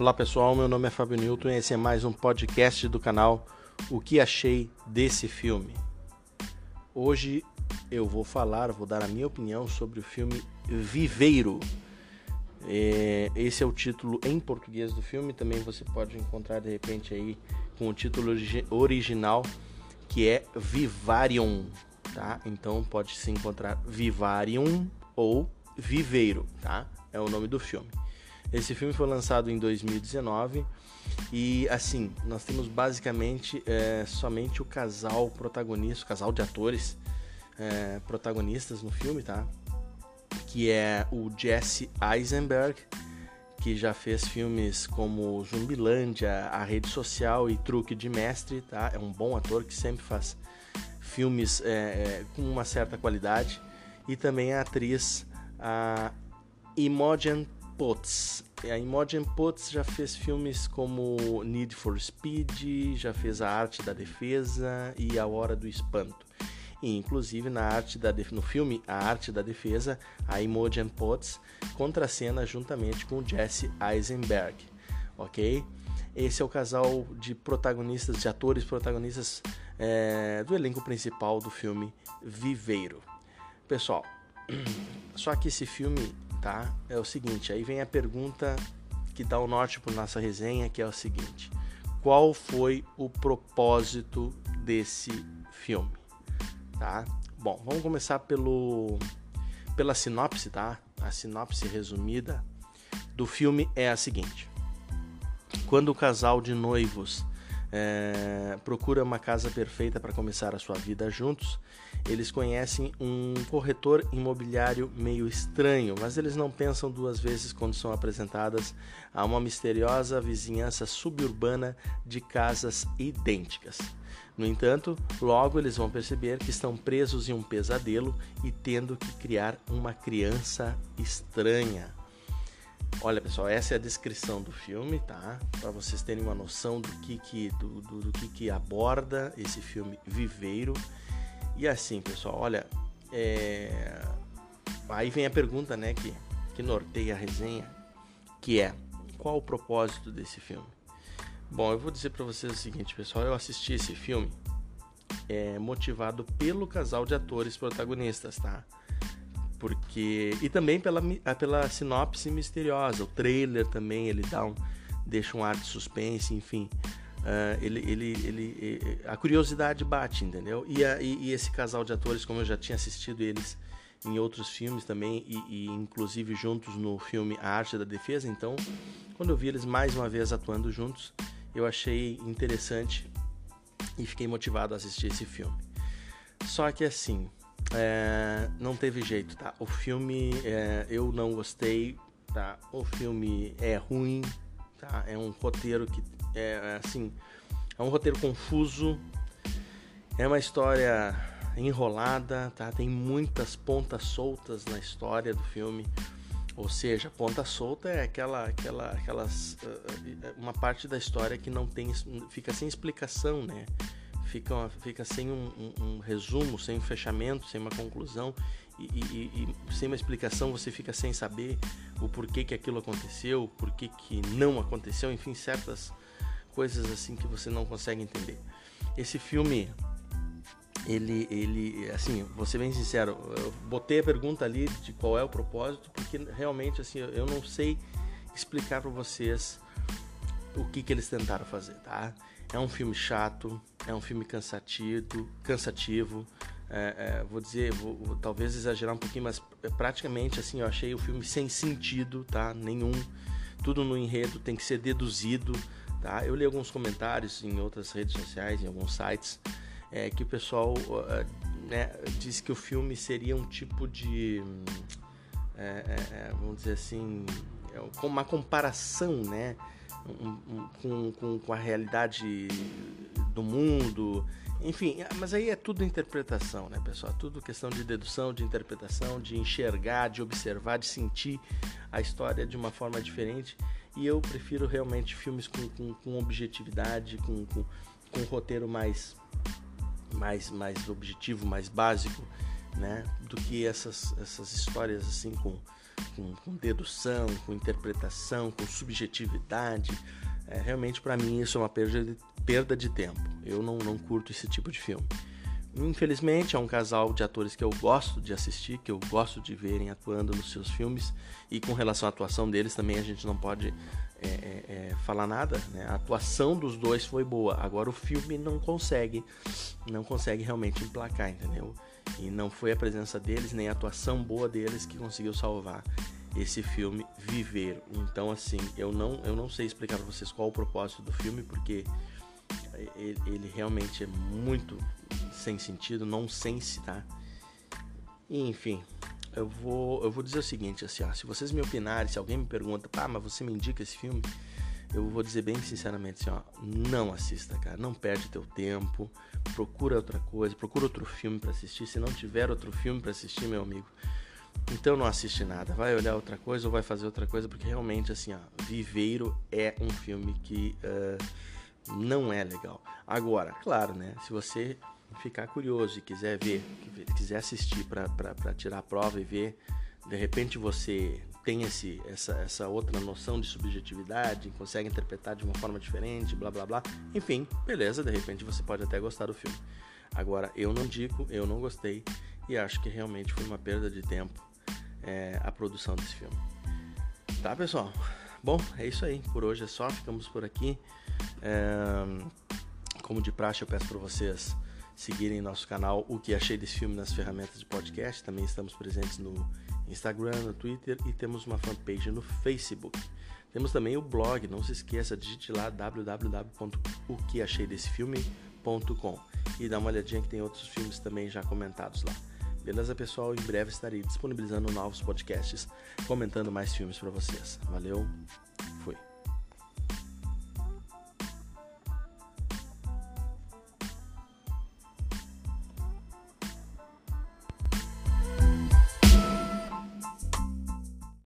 Olá pessoal, meu nome é Fábio Newton e esse é mais um podcast do canal O que achei desse filme. Hoje eu vou falar, vou dar a minha opinião sobre o filme Viveiro. É, esse é o título em português do filme, também você pode encontrar de repente aí com o título original que é Vivarium, tá? Então pode se encontrar Vivarium ou Viveiro, tá? É o nome do filme. Esse filme foi lançado em 2019 e assim nós temos basicamente é, somente o casal protagonista, o casal de atores é, protagonistas no filme, tá? Que é o Jesse Eisenberg, que já fez filmes como Zumbilândia, A Rede Social e Truque de Mestre, tá? É um bom ator que sempre faz filmes é, é com uma certa qualidade. E também a atriz a Imogen Potts. A Imogen Potts já fez filmes como Need for Speed, já fez A Arte da Defesa e A Hora do Espanto. E, inclusive na arte da no filme A Arte da Defesa, a Imogen Potts contracena juntamente com Jesse Eisenberg, ok? Esse é o casal de protagonistas, de atores protagonistas é, do elenco principal do filme Viveiro. Pessoal, só que esse filme tá? É o seguinte, aí vem a pergunta que dá o norte para nossa resenha, que é o seguinte: qual foi o propósito desse filme, tá? Bom, vamos começar pelo pela sinopse, tá? A sinopse resumida do filme é a seguinte: quando o casal de noivos é, procura uma casa perfeita para começar a sua vida juntos. Eles conhecem um corretor imobiliário meio estranho, mas eles não pensam duas vezes quando são apresentadas a uma misteriosa vizinhança suburbana de casas idênticas. No entanto, logo eles vão perceber que estão presos em um pesadelo e tendo que criar uma criança estranha. Olha pessoal, essa é a descrição do filme, tá? Para vocês terem uma noção do que que, do, do, do, que que aborda esse filme Viveiro. E assim, pessoal, olha, é... aí vem a pergunta, né, que, que norteia a resenha, que é qual o propósito desse filme? Bom, eu vou dizer para vocês o seguinte, pessoal, eu assisti esse filme é, motivado pelo casal de atores protagonistas, tá? Porque e também pela, pela sinopse misteriosa. O trailer também ele dá um deixa um ar de suspense enfim. Uh, ele, ele, ele a curiosidade bate entendeu? E, a, e, e, esse casal de atores como eu já tinha assistido eles em outros filmes também e, e, inclusive juntos no filme A Arte da Defesa então quando eu vi eles mais uma vez atuando juntos eu achei interessante e fiquei motivado a assistir esse filme. Só que assim é, não teve jeito, tá? O filme é, eu não gostei, tá? O filme é ruim, tá? É um roteiro que é assim, é um roteiro confuso, é uma história enrolada, tá? Tem muitas pontas soltas na história do filme. Ou seja, ponta solta é aquela, aquela, aquelas, uma parte da história que não tem, fica sem explicação, né? Fica, fica sem um, um, um, resumo, sem um fechamento, sem uma conclusão e, e, e, sem uma explicação você fica sem saber o porquê que aquilo aconteceu, o porquê que não aconteceu, enfim, certas coisas assim que você não consegue entender. Esse filme, ele, ele, assim, vou ser bem sincero, eu botei a pergunta ali de qual é o propósito, porque realmente, assim, eu não sei explicar para vocês o que, que eles tentaram fazer, tá? É um filme chato, é um filme cansativo, cansativo. É, é, vou dizer, vou, vou, talvez exagerar um pouquinho, mas praticamente assim, eu achei o filme sem sentido, tá? Nenhum. Tudo no enredo tem que ser deduzido, tá? Eu li alguns comentários em outras redes sociais, em alguns sites, é, que o pessoal uh, né, disse que o filme seria um tipo de, é, é, é vamos dizer assim, uma comparação, né? Com, com, com a realidade do mundo, enfim, mas aí é tudo interpretação, né, pessoal? Tudo questão de dedução, de interpretação, de enxergar, de observar, de sentir a história de uma forma diferente. E eu prefiro realmente filmes com, com, com objetividade, com, com, com um roteiro mais, mais, mais objetivo, mais básico, né? Do que essas, essas histórias assim com com, com dedução, com interpretação, com subjetividade. É, realmente, para mim, isso é uma perda de, perda de tempo. Eu não, não curto esse tipo de filme. Infelizmente, é um casal de atores que eu gosto de assistir, que eu gosto de verem atuando nos seus filmes. E com relação à atuação deles também a gente não pode é, é, é, falar nada. Né? A atuação dos dois foi boa. Agora o filme não consegue, não consegue realmente emplacar, entendeu? E não foi a presença deles nem a atuação boa deles que conseguiu salvar esse filme Viver. Então assim, eu não, eu não sei explicar para vocês qual o propósito do filme porque ele, ele realmente é muito sem sentido, nonsense, tá? enfim, eu vou, eu vou dizer o seguinte, assim, ó, se vocês me opinarem, se alguém me pergunta, pá, mas você me indica esse filme, eu vou dizer bem sinceramente assim, ó, não assista, cara, não perde teu tempo, procura outra coisa, procura outro filme para assistir, se não tiver outro filme para assistir, meu amigo, então não assiste nada, vai olhar outra coisa ou vai fazer outra coisa, porque realmente, assim, ó, Viveiro é um filme que uh, não é legal. Agora, claro, né, se você ficar curioso e quiser ver, quiser assistir para tirar a prova e ver, de repente você tem esse, essa, essa outra noção de subjetividade, consegue interpretar de uma forma diferente, blá blá blá. Enfim, beleza, de repente você pode até gostar do filme. Agora, eu não digo, eu não gostei e acho que realmente foi uma perda de tempo é, a produção desse filme. Tá, pessoal? Bom, é isso aí. Por hoje é só, ficamos por aqui. É, como de praxe, eu peço para vocês seguirem nosso canal O que achei desse filme nas ferramentas de podcast. Também estamos presentes no Instagram, no Twitter e temos uma fanpage no Facebook. Temos também o blog, não se esqueça, digite lá www.oqueacheidessefilme.com e dá uma olhadinha que tem outros filmes também já comentados lá. Beleza, pessoal? Em breve estarei disponibilizando novos podcasts, comentando mais filmes para vocês. Valeu!